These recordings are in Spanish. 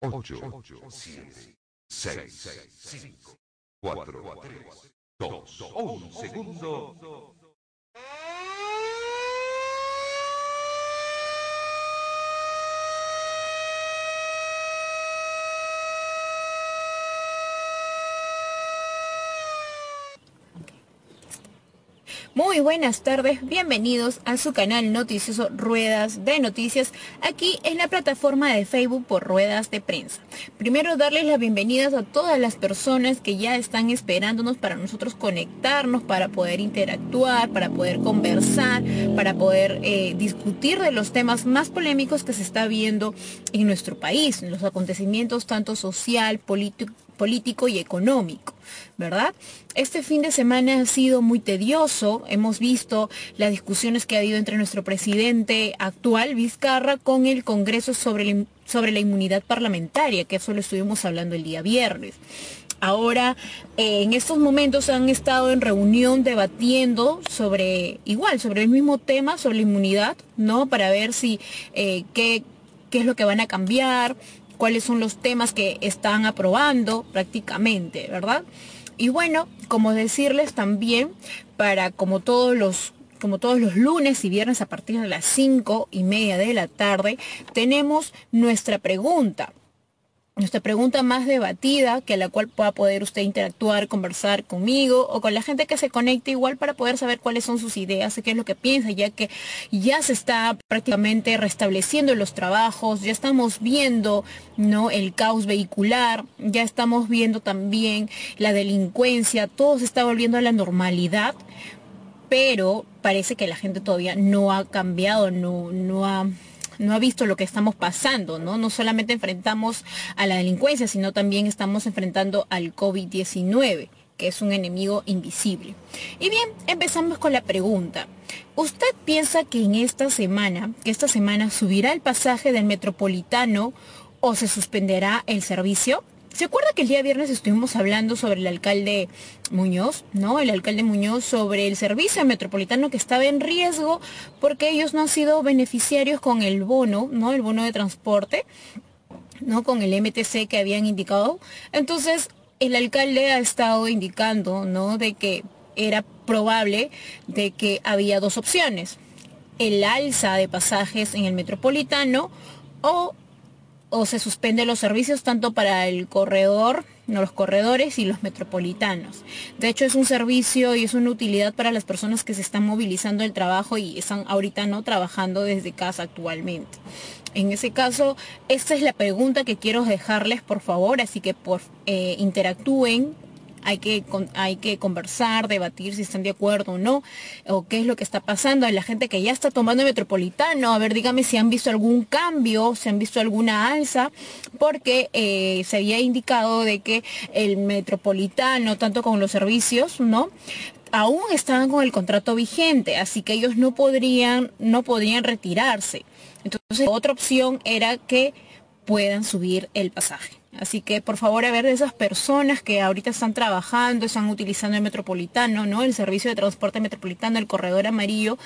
8, 7, 6, 5, 4, 3, 2, 1 segundo. Muy buenas tardes, bienvenidos a su canal noticioso Ruedas de Noticias, aquí en la plataforma de Facebook por Ruedas de Prensa. Primero darles las bienvenidas a todas las personas que ya están esperándonos para nosotros conectarnos, para poder interactuar, para poder conversar, para poder eh, discutir de los temas más polémicos que se está viendo en nuestro país, los acontecimientos tanto social, político, político y económico, ¿verdad? Este fin de semana ha sido muy tedioso. Hemos visto las discusiones que ha habido entre nuestro presidente actual, Vizcarra, con el Congreso sobre la, sobre la inmunidad parlamentaria, que eso lo estuvimos hablando el día viernes. Ahora, eh, en estos momentos han estado en reunión debatiendo sobre, igual, sobre el mismo tema, sobre la inmunidad, ¿no? Para ver si, eh, qué, qué es lo que van a cambiar, cuáles son los temas que están aprobando prácticamente, ¿verdad? Y bueno, como decirles también, para como todos los como todos los lunes y viernes a partir de las cinco y media de la tarde, tenemos nuestra pregunta nuestra pregunta más debatida, que la cual pueda poder usted interactuar, conversar conmigo o con la gente que se conecte igual para poder saber cuáles son sus ideas, qué es lo que piensa, ya que ya se está prácticamente restableciendo los trabajos, ya estamos viendo ¿no? el caos vehicular, ya estamos viendo también la delincuencia, todo se está volviendo a la normalidad, pero parece que la gente todavía no ha cambiado, no, no ha no ha visto lo que estamos pasando, ¿no? No solamente enfrentamos a la delincuencia, sino también estamos enfrentando al COVID-19 que es un enemigo invisible. Y bien, empezamos con la pregunta. ¿Usted piensa que en esta semana, que esta semana subirá el pasaje del metropolitano o se suspenderá el servicio? ¿Se acuerda que el día viernes estuvimos hablando sobre el alcalde Muñoz, ¿no? El alcalde Muñoz sobre el servicio metropolitano que estaba en riesgo porque ellos no han sido beneficiarios con el bono, ¿no? El bono de transporte, ¿no? Con el MTC que habían indicado. Entonces, el alcalde ha estado indicando, ¿no? De que era probable de que había dos opciones. El alza de pasajes en el metropolitano o o se suspenden los servicios tanto para el corredor, no, los corredores y los metropolitanos. De hecho, es un servicio y es una utilidad para las personas que se están movilizando el trabajo y están ahorita no trabajando desde casa actualmente. En ese caso, esta es la pregunta que quiero dejarles, por favor, así que por, eh, interactúen hay que, hay que conversar, debatir si están de acuerdo o no, o qué es lo que está pasando. Hay la gente que ya está tomando el metropolitano, a ver, dígame si han visto algún cambio, si han visto alguna alza, porque eh, se había indicado de que el metropolitano, tanto con los servicios, ¿no? aún estaban con el contrato vigente, así que ellos no podrían, no podrían retirarse. Entonces, otra opción era que puedan subir el pasaje. Así que por favor a ver de esas personas que ahorita están trabajando, están utilizando el metropolitano, ¿no? El servicio de transporte metropolitano, el corredor amarillo,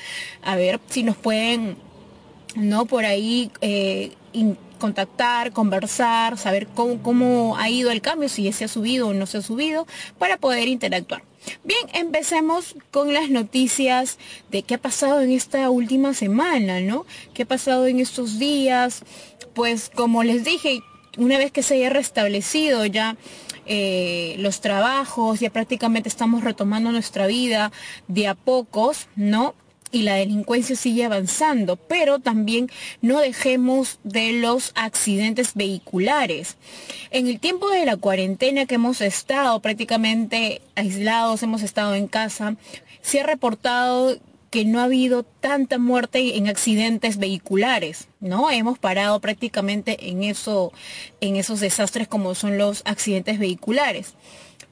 a ver si nos pueden, ¿no? Por ahí eh, contactar, conversar, saber cómo, cómo ha ido el cambio, si se ha subido o no se ha subido, para poder interactuar. Bien, empecemos con las noticias de qué ha pasado en esta última semana, ¿no? ¿Qué ha pasado en estos días? Pues como les dije, una vez que se haya restablecido ya eh, los trabajos, ya prácticamente estamos retomando nuestra vida de a pocos, ¿no? y la delincuencia sigue avanzando, pero también no dejemos de los accidentes vehiculares. En el tiempo de la cuarentena que hemos estado prácticamente aislados, hemos estado en casa, se ha reportado que no ha habido tanta muerte en accidentes vehiculares, ¿no? Hemos parado prácticamente en en esos desastres como son los accidentes vehiculares.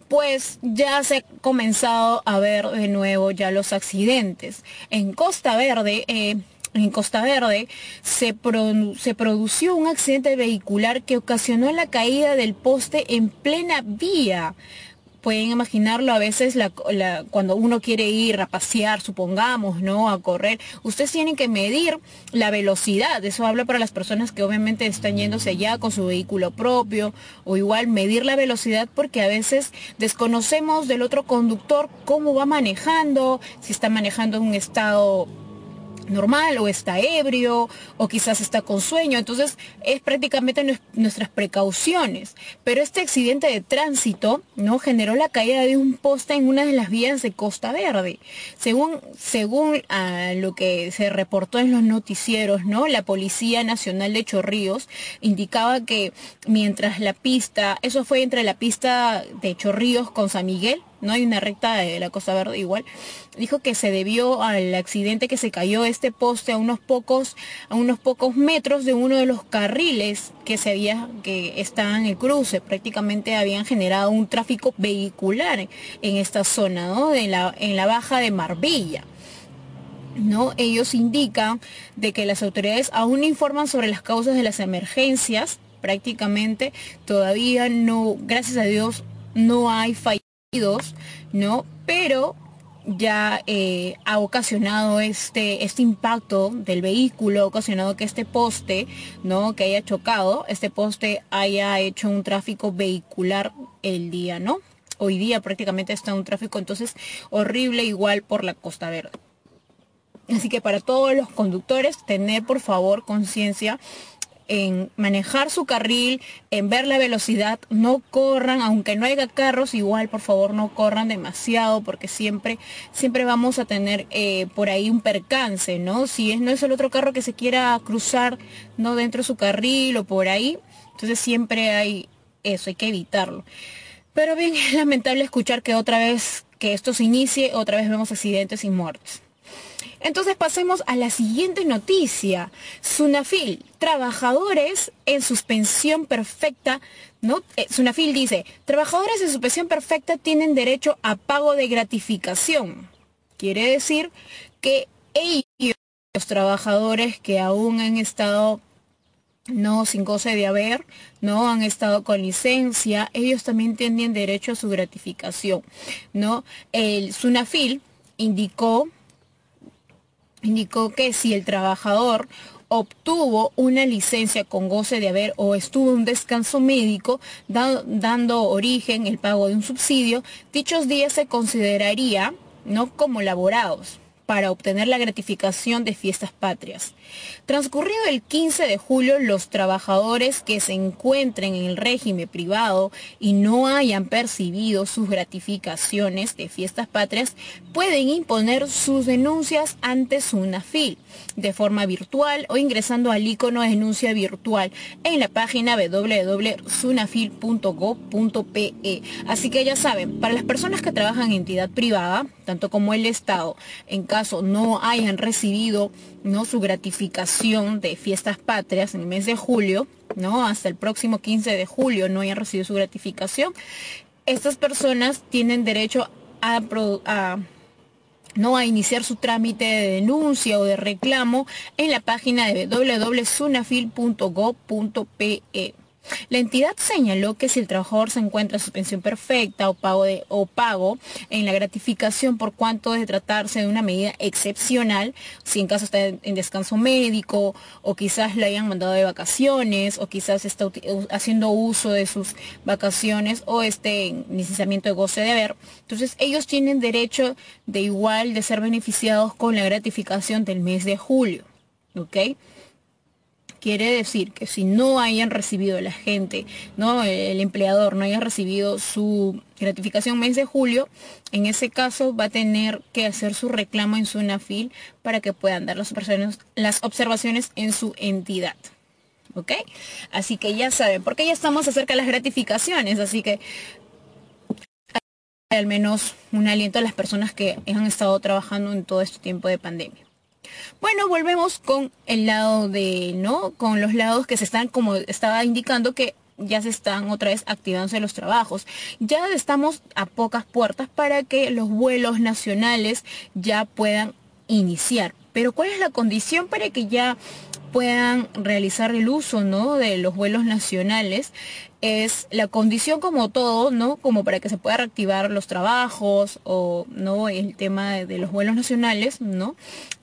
Pues ya se ha comenzado a ver de nuevo ya los accidentes. En Costa Verde, eh, en Costa Verde se, se, produció un accidente vehicular que ocasionó la caída del poste en plena vía pueden imaginarlo a veces cuando uno quiere ir a pasear, supongamos, ¿no? A correr, ustedes tienen que medir la velocidad. Eso habla para las personas que obviamente están yéndose allá con su vehículo propio o igual medir la velocidad porque a veces desconocemos del otro conductor cómo va manejando, si está manejando en un estado normal o está ebrio o quizás está con sueño. Entonces es prácticamente nuestras precauciones. Pero este accidente de tránsito no generó la caída de un poste en una de las vías de Costa Verde. Según, según ah, lo que se reportó en los noticieros, ¿no? La Policía Nacional de Chorrillos indicaba que mientras la pista, eso fue entre la pista de Chorrillos con San Miguel, no hay una recta de la Costa Verde igual, dijo que se debió al accidente que se cayó este poste a unos pocos, a unos pocos metros de uno de los carriles que se había, que estaban en el cruce, prácticamente habían generado un tráfico vehicular en esta zona, ¿no? En la, en la baja de Marbella. ¿no? Ellos indican de que las autoridades aún informan sobre las causas de las emergencias, prácticamente todavía no, gracias a Dios, no hay fallas ¿no? Pero ya eh, ha ocasionado este, este impacto del vehículo, ha ocasionado que este poste, ¿no? Que haya chocado, este poste haya hecho un tráfico vehicular el día, ¿no? Hoy día prácticamente está un tráfico entonces horrible igual por la Costa Verde. Así que para todos los conductores, tener por favor conciencia en manejar su carril, en ver la velocidad, no corran, aunque no haya carros, igual por favor no corran demasiado porque siempre, siempre vamos a tener eh, por ahí un percance, ¿no? Si es, no es el otro carro que se quiera cruzar, no dentro de su carril o por ahí, entonces siempre hay eso, hay que evitarlo. Pero bien, es lamentable escuchar que otra vez que esto se inicie, otra vez vemos accidentes y muertes. Entonces pasemos a la siguiente noticia. Sunafil, trabajadores en suspensión perfecta. ¿no? Eh, Sunafil dice, trabajadores en suspensión perfecta tienen derecho a pago de gratificación. Quiere decir que ellos, los trabajadores que aún han estado no sin goce de haber, no han estado con licencia, ellos también tienen derecho a su gratificación, ¿no? El Sunafil indicó indicó que si el trabajador obtuvo una licencia con goce de haber o estuvo un descanso médico dando origen el pago de un subsidio, dichos días se consideraría no como laborados para obtener la gratificación de fiestas patrias. Transcurrido el 15 de julio, los trabajadores que se encuentren en el régimen privado y no hayan percibido sus gratificaciones de fiestas patrias pueden imponer sus denuncias ante SUNAFIL de forma virtual o ingresando al icono de denuncia virtual en la página www.sunafil.gov.pe. Así que ya saben, para las personas que trabajan en entidad privada, tanto como el Estado, en caso no hayan recibido ¿no? su gratificación de fiestas patrias en el mes de julio, ¿no? hasta el próximo 15 de julio no hayan recibido su gratificación, estas personas tienen derecho a, a no a iniciar su trámite de denuncia o de reclamo en la página de www.sunafil.gov.pe. La entidad señaló que si el trabajador se encuentra en suspensión perfecta o pago, o pago en la gratificación por cuanto de tratarse de una medida excepcional, si en caso está en descanso médico o quizás le hayan mandado de vacaciones o quizás está haciendo uso de sus vacaciones o esté en licenciamiento de goce de haber, entonces ellos tienen derecho de igual de ser beneficiados con la gratificación del mes de julio. Quiere decir que si no hayan recibido la gente, ¿no? el empleador no haya recibido su gratificación mes de julio, en ese caso va a tener que hacer su reclamo en su NAFIL para que puedan dar las observaciones, las observaciones en su entidad. ¿Ok? Así que ya saben, porque ya estamos acerca de las gratificaciones, así que al menos un aliento a las personas que han estado trabajando en todo este tiempo de pandemia. Bueno, volvemos con el lado de, ¿no? Con los lados que se están, como estaba indicando, que ya se están otra vez activándose los trabajos. Ya estamos a pocas puertas para que los vuelos nacionales ya puedan iniciar. Pero ¿cuál es la condición para que ya puedan realizar el uso ¿no? de los vuelos nacionales es la condición como todo, ¿no? Como para que se pueda reactivar los trabajos o no el tema de, los vuelos nacionales, ¿no?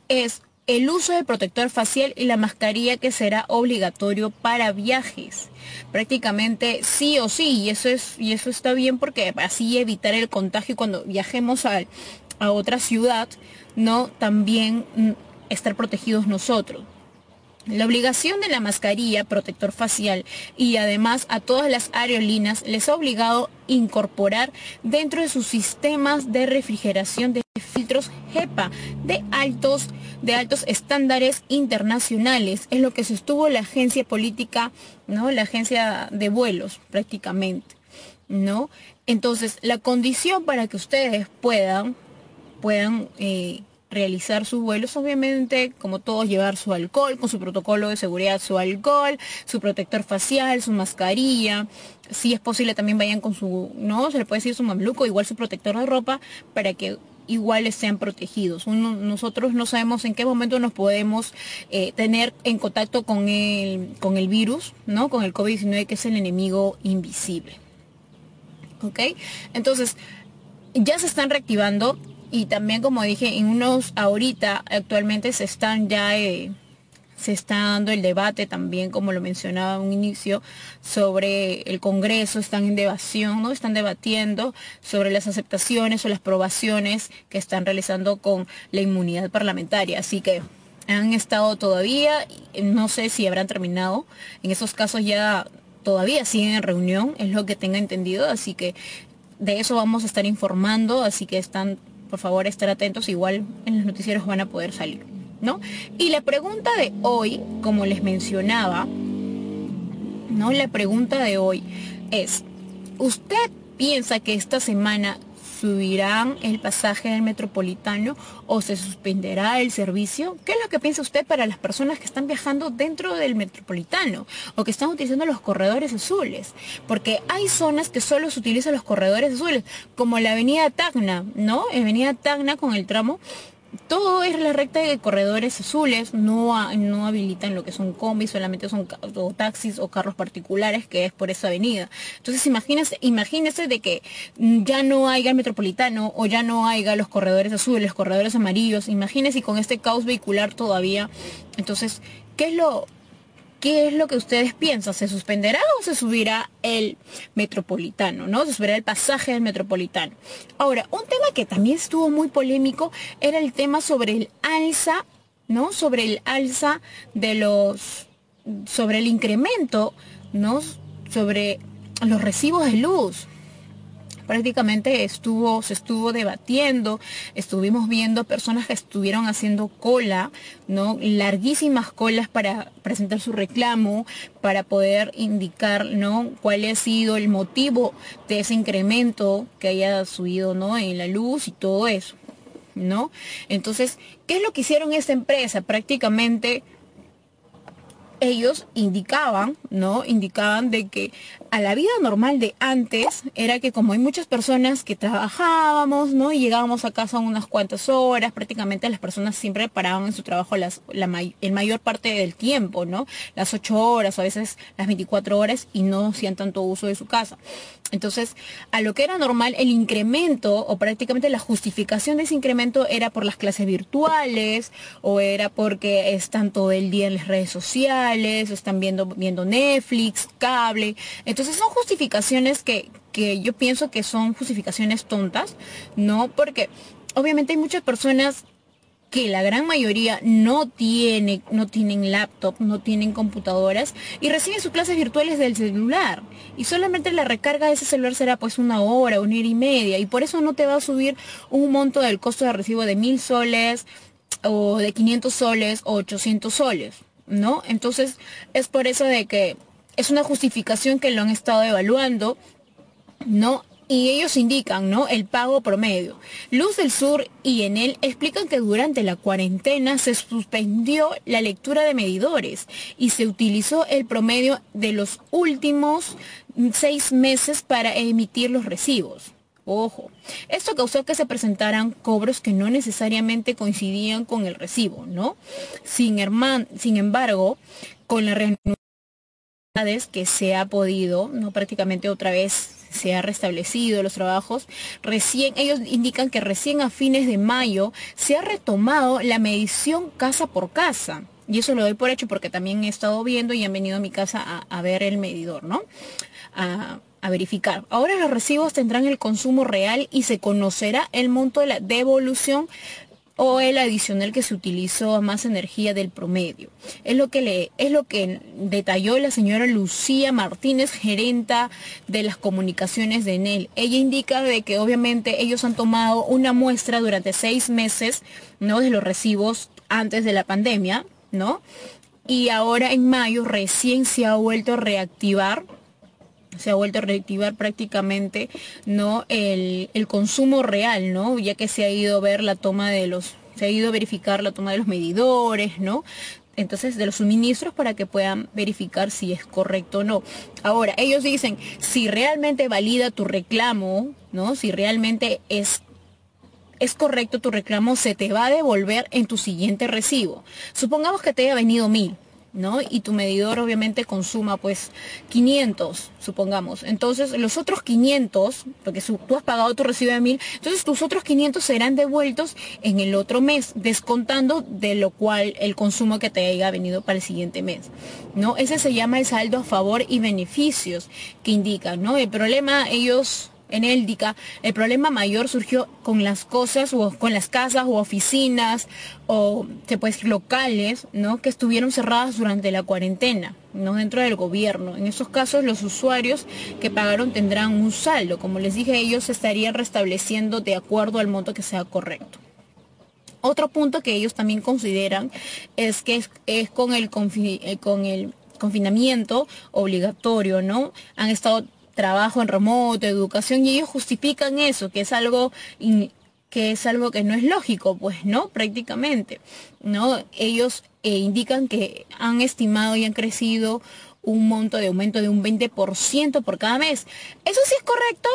Es el uso del protector facial y la mascarilla que será obligatorio para viajes. Prácticamente sí o sí, y eso es y eso está bien porque así evitar el contagio cuando viajemos a, a otra ciudad, no también mm, estar protegidos nosotros. La obligación de la mascarilla, protector facial y además a todas las aerolíneas les ha obligado incorporar dentro de sus sistemas de refrigeración de filtros HEPA de altos, de altos estándares internacionales. Es lo que sostuvo la agencia política, ¿no? La agencia de vuelos prácticamente, ¿no? Entonces, la condición para que ustedes puedan, puedan eh, realizar sus vuelos, obviamente, como todos, llevar su alcohol, con su protocolo de seguridad, su alcohol, su protector facial, su mascarilla. Si es posible, también vayan con su, ¿no? Se le puede decir su mamluco, igual su protector de ropa, para que igual sean protegidos. nosotros no sabemos en qué momento nos podemos eh, tener en contacto con el, con el virus, ¿no? Con el COVID-19, que es el enemigo invisible. ¿Ok? Entonces, ya se están reactivando y también como dije, en unos ahorita actualmente se están ya eh, se está dando el debate también, como lo mencionaba en un inicio, sobre el Congreso, están en debatión, ¿no? Están debatiendo sobre las aceptaciones o las probaciones que están realizando con la inmunidad parlamentaria. Así que han estado todavía, no sé si habrán terminado, en esos casos ya todavía siguen en reunión, es lo que tenga entendido, así que de eso vamos a estar informando, así que están por favor estar atentos, igual en los noticieros van a poder salir, ¿no? Y la pregunta de hoy, como les mencionaba, ¿no? La pregunta de hoy es, ¿usted piensa que esta semana subirán el pasaje del metropolitano o se suspenderá el servicio? ¿Qué es lo que piensa usted para las personas que están viajando dentro del metropolitano o que están utilizando los corredores azules? Porque hay zonas que solo se utilizan los corredores azules, como la avenida Tacna, ¿no? Avenida Tacna con el tramo todo es la recta de corredores azules, no, no habilitan lo que son combis, solamente son taxis o carros particulares, que es por esa avenida. Entonces imagínese, de que ya no haya el metropolitano o ya no haya los corredores azules, los corredores amarillos, imagínese con este caos vehicular todavía. Entonces, ¿qué es lo, ¿Qué es lo que ustedes piensan? ¿Se suspenderá o se subirá el metropolitano? ¿No? Se subirá el pasaje del metropolitano. Ahora, un tema que también estuvo muy polémico era el tema sobre el alza, ¿no? Sobre el alza de los. sobre el incremento, ¿no? Sobre los recibos de luz prácticamente estuvo, se estuvo debatiendo, estuvimos viendo personas que estuvieron haciendo cola, ¿no? Larguísimas colas para presentar su reclamo, para poder indicar, ¿no? Cuál ha sido el motivo de ese incremento que haya subido, ¿no? En la luz y todo eso, ¿no? Entonces, ¿qué es lo que hicieron esta empresa? Prácticamente ellos indicaban, ¿no? Indicaban de que a la vida normal de antes era que como hay muchas personas que trabajábamos, ¿no? Y llegábamos a casa unas cuantas horas, prácticamente las personas siempre paraban en su trabajo las, la mayor parte del tiempo, ¿no? Las ocho horas, a veces las 24 horas y no hacían tanto uso de su casa. Entonces, a lo que era normal, el incremento o prácticamente la justificación de ese incremento era por las clases virtuales o era porque están todo el día en las redes sociales, o están viendo, viendo Netflix, cable. Entonces son justificaciones que, que yo pienso que son justificaciones tontas, ¿no? Porque obviamente hay muchas personas que la gran mayoría no tiene, no tienen laptop, no tienen computadoras y reciben sus clases virtuales del celular. Y solamente la recarga de ese celular será pues una hora, una hora y media. Y por eso no te va a subir un monto del costo de recibo de mil soles o de 500 soles o 800 soles, ¿no? Entonces es por eso de que es una justificación que lo han estado evaluando, ¿no? y ellos indican, ¿no? El pago promedio. Luz del Sur y en él explican que durante la cuarentena se suspendió la lectura de medidores y se utilizó el promedio de los últimos seis meses para emitir los recibos. Ojo, esto causó que se presentaran cobros que no necesariamente coincidían con el recibo, ¿no? Sin, sin embargo, con la reanudación que se ha podido, no prácticamente otra vez se ha restablecido los trabajos, recién ellos indican que recién a fines de mayo se ha retomado la medición casa por casa. Y eso lo doy por hecho porque también he estado viendo y han venido a mi casa a, ver el medidor, ¿no? A verificar. Ahora los recibos tendrán el consumo real y se conocerá el monto de la devolución o el adicional que se utilizó a más energía del promedio. Es lo que le, es lo que detalló la señora Lucía Martínez, gerenta de las comunicaciones de Enel. Ella indica de que obviamente ellos han tomado una muestra durante seis meses, ¿no? De los recibos antes de la pandemia, ¿no? Y ahora en mayo recién se ha vuelto a reactivar se ha vuelto a reactivar prácticamente no el, consumo real, ¿no? Ya que se ha ido a ver la toma de los, se ha ido a verificar la toma de los medidores, ¿no? entonces de los suministros para que puedan verificar si es correcto o no. Ahora, ellos dicen, si realmente valida tu reclamo, ¿no? Si realmente es es correcto tu reclamo, se te va a devolver en tu siguiente recibo. Supongamos que te haya venido mil, ¿no? Y tu medidor obviamente consuma pues 500, supongamos. Entonces los otros 500, porque tú has pagado tu recibo de 1000, entonces tus otros 500 serán devueltos en el otro mes, descontando de lo cual el consumo que te haya venido para el siguiente mes, ¿no? Ese se llama el saldo a favor y beneficios que indican, ¿no? El problema ellos en Éldica, el problema mayor surgió con las cosas o con las casas o oficinas o se puede locales, ¿no? Que estuvieron cerradas durante la cuarentena, ¿no? Dentro del gobierno. En esos casos los usuarios que pagaron tendrán un saldo. Como les dije, ellos se estarían restableciendo de acuerdo al monto que sea correcto. Otro punto que ellos también consideran es que es, con el, eh, con el confinamiento obligatorio, ¿no? Han estado trabajo en remoto, educación, y ellos justifican eso, que es algo que es algo que no es lógico, pues no, prácticamente, ¿no? Ellos eh, indican que han estimado y han crecido un monto de aumento de un 20% por cada mes. Eso sí es correcto,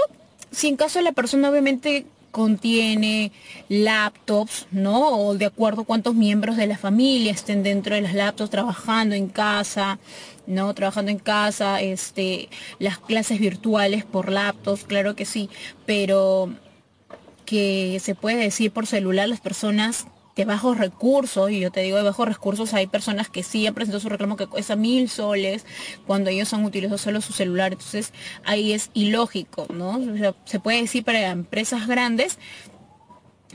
si en caso la persona obviamente contiene laptops, ¿no? O de acuerdo a cuántos miembros de la familia estén dentro de las laptops trabajando en casa, ¿no? Trabajando en casa, este, las clases virtuales por laptops, claro que sí, pero que se puede decir por celular las personas de bajos recursos, y yo te digo de bajos recursos, hay personas que sí han presentado su reclamo que cuesta mil soles cuando ellos han utilizado solo su celular, entonces ahí es ilógico, ¿no? se puede decir para empresas grandes,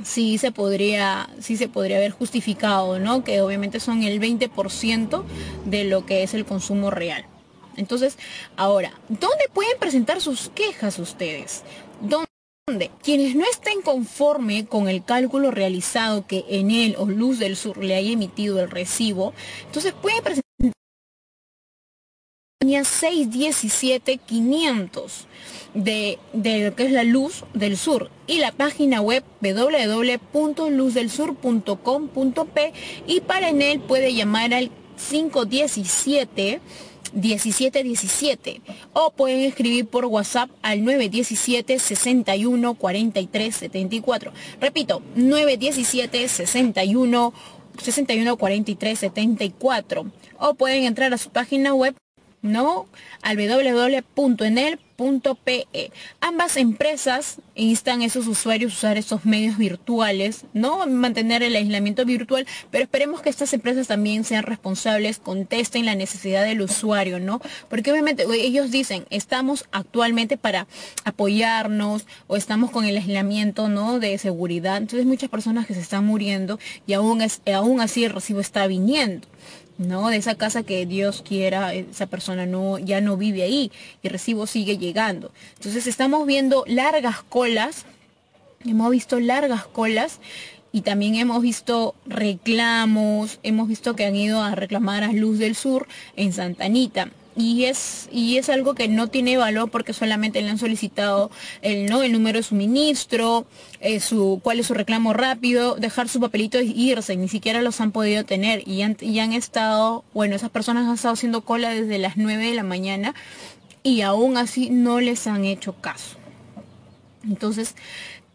sí se podría, sí se podría haber justificado, ¿no? Que obviamente son el 20% de lo que es el consumo real. Entonces, ahora, ¿dónde pueden presentar sus quejas ustedes? Quienes no estén conforme con el cálculo realizado que en él o Luz del Sur le haya emitido el recibo, entonces pueden presentar 617 500 de, de lo que es la luz del sur y la página web www.luzdelsur.com.p y para en él puede llamar al 517 1717 o pueden escribir por WhatsApp al 917 61 43 74. Repito, 917 61 61 43 74 o pueden entrar a su página web no al www.enel .pe. Ambas empresas instan a esos usuarios a usar esos medios virtuales, ¿no? Mantener el aislamiento virtual, pero esperemos que estas empresas también sean responsables, contesten la necesidad del usuario, ¿no? Porque obviamente ellos dicen, estamos actualmente para apoyarnos o estamos con el aislamiento, ¿no? De seguridad. Entonces muchas personas que se están muriendo y aún, es, aún así el recibo está viniendo. ¿No? De esa casa que Dios quiera, esa persona no, ya no vive ahí y recibo sigue llegando. Entonces estamos viendo largas colas, hemos visto largas colas y también hemos visto reclamos, hemos visto que han ido a reclamar a Luz del Sur en Santa Anita y es, y es algo que no tiene valor porque solamente le han solicitado el, ¿no? el número de suministro, eh, su, cuál es su reclamo rápido, dejar su papelito y irse, ni siquiera los han podido tener y han, han estado, bueno, esas personas han estado haciendo cola desde las 9 de la mañana y aún así no les han hecho caso. Entonces,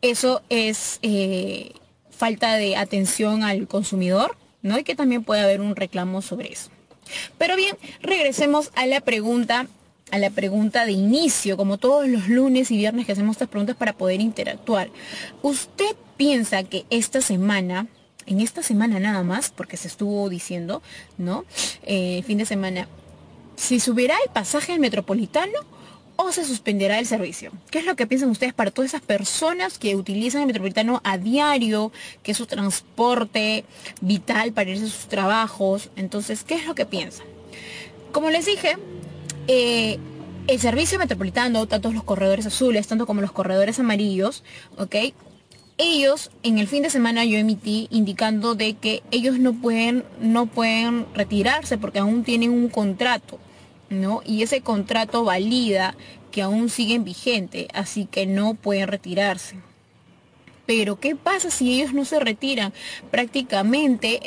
eso es eh, falta de atención al consumidor, ¿no? Y que también puede haber un reclamo sobre eso. Pero bien, regresemos a la pregunta a la pregunta de inicio, como todos los lunes y viernes que hacemos estas preguntas para poder interactuar. ¿Usted piensa que esta semana, en esta semana nada más, porque se estuvo diciendo, ¿no? Eh, fin de semana, si subirá el pasaje al metropolitano o se suspenderá el servicio. ¿Qué es lo que piensan ustedes para todas esas personas que utilizan el metropolitano a diario, que es su transporte vital para irse a sus trabajos? Entonces, ¿qué es lo que piensan? Como les dije, eh, el servicio metropolitano, tanto los corredores azules, tanto como los corredores amarillos, ¿ok? Ellos, en el fin de semana yo emití indicando de que ellos no pueden, no pueden retirarse porque aún tienen un contrato, ¿no? Y ese contrato valida que aún siguen vigente, así que no pueden retirarse. Pero ¿qué pasa si ellos no se retiran? Prácticamente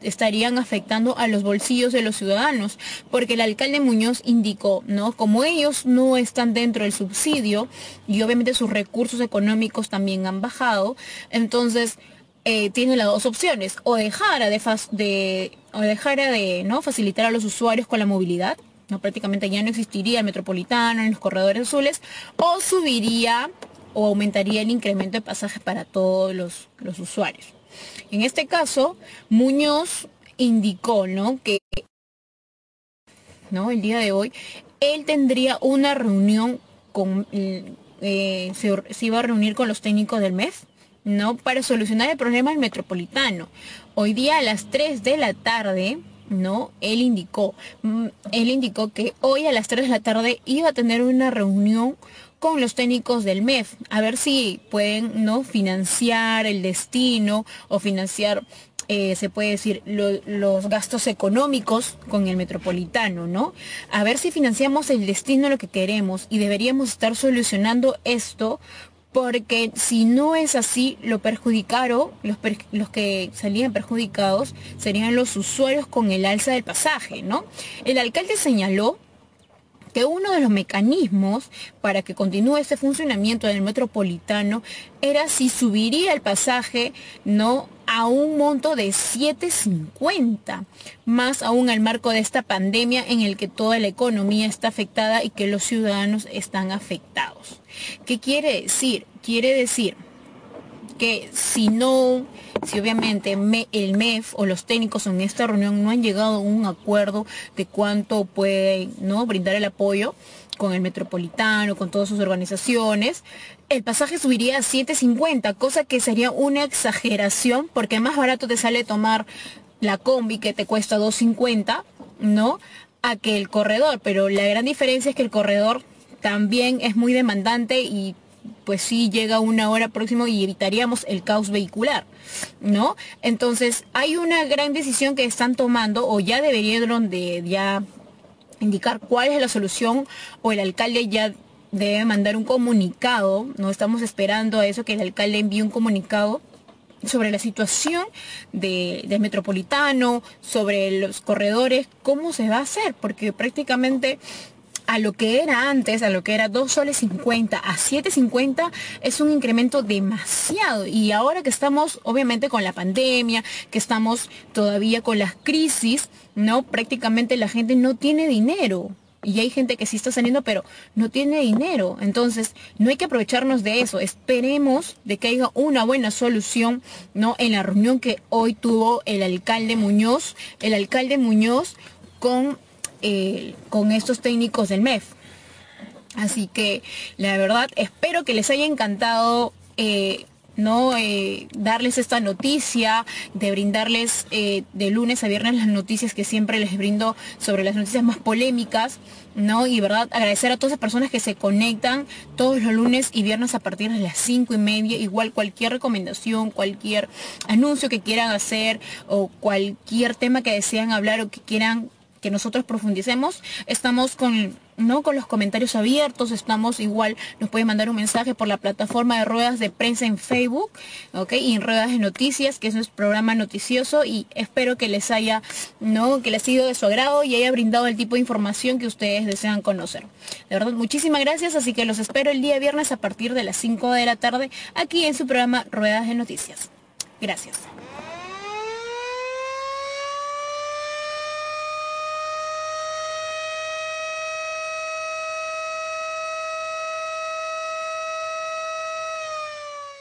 estarían afectando a los bolsillos de los ciudadanos, porque el alcalde Muñoz indicó, ¿no? Como ellos no están dentro del subsidio y obviamente sus recursos económicos también han bajado, entonces eh, tiene las dos opciones, o dejara de, de, o facilitar a los usuarios con la movilidad, prácticamente ya no existiría el metropolitano en los corredores azules, o subiría o aumentaría el incremento de pasajes para todos los, usuarios. En este caso, Muñoz indicó. Que. El día de hoy, él tendría una reunión con, eh, se, iba a reunir con los técnicos del MEF, ¿no? Para solucionar el problema del metropolitano. Hoy día a las 3 de la tarde, ¿no? Él indicó, mm, él indicó que hoy a las 3 de la tarde iba a tener una reunión con los técnicos del MEF, a ver si pueden ¿no? financiar el destino o financiar, eh, se puede decir, los gastos económicos con el metropolitano, ¿no? A ver si financiamos el destino lo que queremos y deberíamos estar solucionando esto porque si no es así, lo perjudicaron, los, los, que salían perjudicados serían los usuarios con el alza del pasaje, ¿no? El alcalde señaló que uno de los mecanismos para que continúe ese funcionamiento del metropolitano era si subiría el pasaje no a un monto de 7.50, más aún al marco de esta pandemia en el que toda la economía está afectada y que los ciudadanos están afectados. ¿Qué quiere decir? Quiere decir que si no, si obviamente el MEF o los técnicos en esta reunión no han llegado a un acuerdo de cuánto pueden ¿no? brindar el apoyo con el metropolitano, con todas sus organizaciones, el pasaje subiría a 7.50, cosa que sería una exageración porque más barato te sale tomar la combi que te cuesta 2.50, ¿no? A que el corredor, pero la gran diferencia es que el corredor también es muy demandante y pues sí llega una hora próximo y evitaríamos el caos vehicular, ¿no? Entonces, hay una gran decisión que están tomando o ya deberían de ya indicar cuál es la solución o el alcalde ya debe mandar un comunicado, no estamos esperando a eso que el alcalde envíe un comunicado sobre la situación del metropolitano, sobre los corredores, cómo se va a hacer, porque prácticamente a lo que era antes, a lo que era 2 soles 50 a 7.50 es un incremento demasiado. Y ahora que estamos obviamente con la pandemia, que estamos todavía con las crisis, ¿no? Prácticamente la gente no tiene dinero. Y hay gente que sí está saliendo, pero no tiene dinero. Entonces, no hay que aprovecharnos de eso. Esperemos de que haya una buena solución, ¿no? En la reunión que hoy tuvo el alcalde Muñoz, el alcalde Muñoz con eh, con estos técnicos del MEF. Así que la verdad espero que les haya encantado eh, ¿no? Eh, darles esta noticia, de brindarles de lunes a viernes las noticias que siempre les brindo sobre las noticias más polémicas, ¿no? Y verdad, agradecer a todas las personas que se conectan todos los lunes y viernes a partir de las cinco y media, igual cualquier recomendación, cualquier anuncio que quieran hacer o cualquier tema que desean hablar o que quieran que nosotros profundicemos. Estamos con ¿no? Con los comentarios abiertos, estamos igual, nos pueden mandar un mensaje por la plataforma de ruedas de prensa en Facebook, ¿ok? Y en ruedas de noticias, que es nuestro programa noticioso y espero que les haya, ¿no? Que les haya sido de su agrado y haya brindado el tipo de información que ustedes desean conocer. De verdad, muchísimas gracias, así que los espero el día viernes a partir de las 5 de la tarde aquí en su programa Ruedas de Noticias. Gracias.